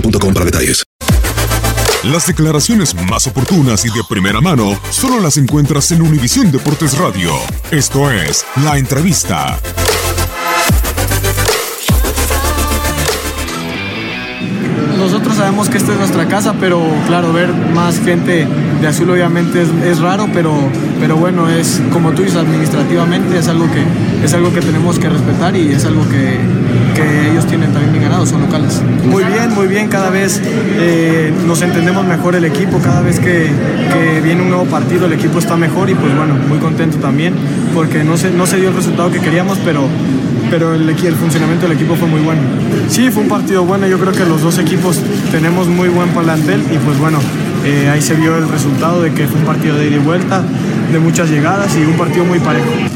boostmobile.com para detalles. Las declaraciones más oportunas y de primera mano solo las encuentras en Univisión Deportes Radio. Esto es La Entrevista. Nosotros sabemos que esta es nuestra casa, pero claro, ver más gente de azul obviamente es, es raro, pero, pero bueno, es como tú dices, administrativamente es algo que, es algo que tenemos que respetar y es algo que, que ellos tienen también bien ganado, son locales. Muy bien, muy bien, cada vez eh, nos entendemos mejor el equipo, cada vez que, viene un nuevo partido el equipo está mejor y pues bueno, muy contento también porque no se, no se dio el resultado que queríamos, pero, pero el, el funcionamiento del equipo fue muy bueno. Sí, fue un partido bueno, yo creo que los dos equipos tenemos muy buen plantel y pues bueno, eh, ahí se vio el resultado de que fue un partido de ida y vuelta, de muchas llegadas y un partido muy parejo.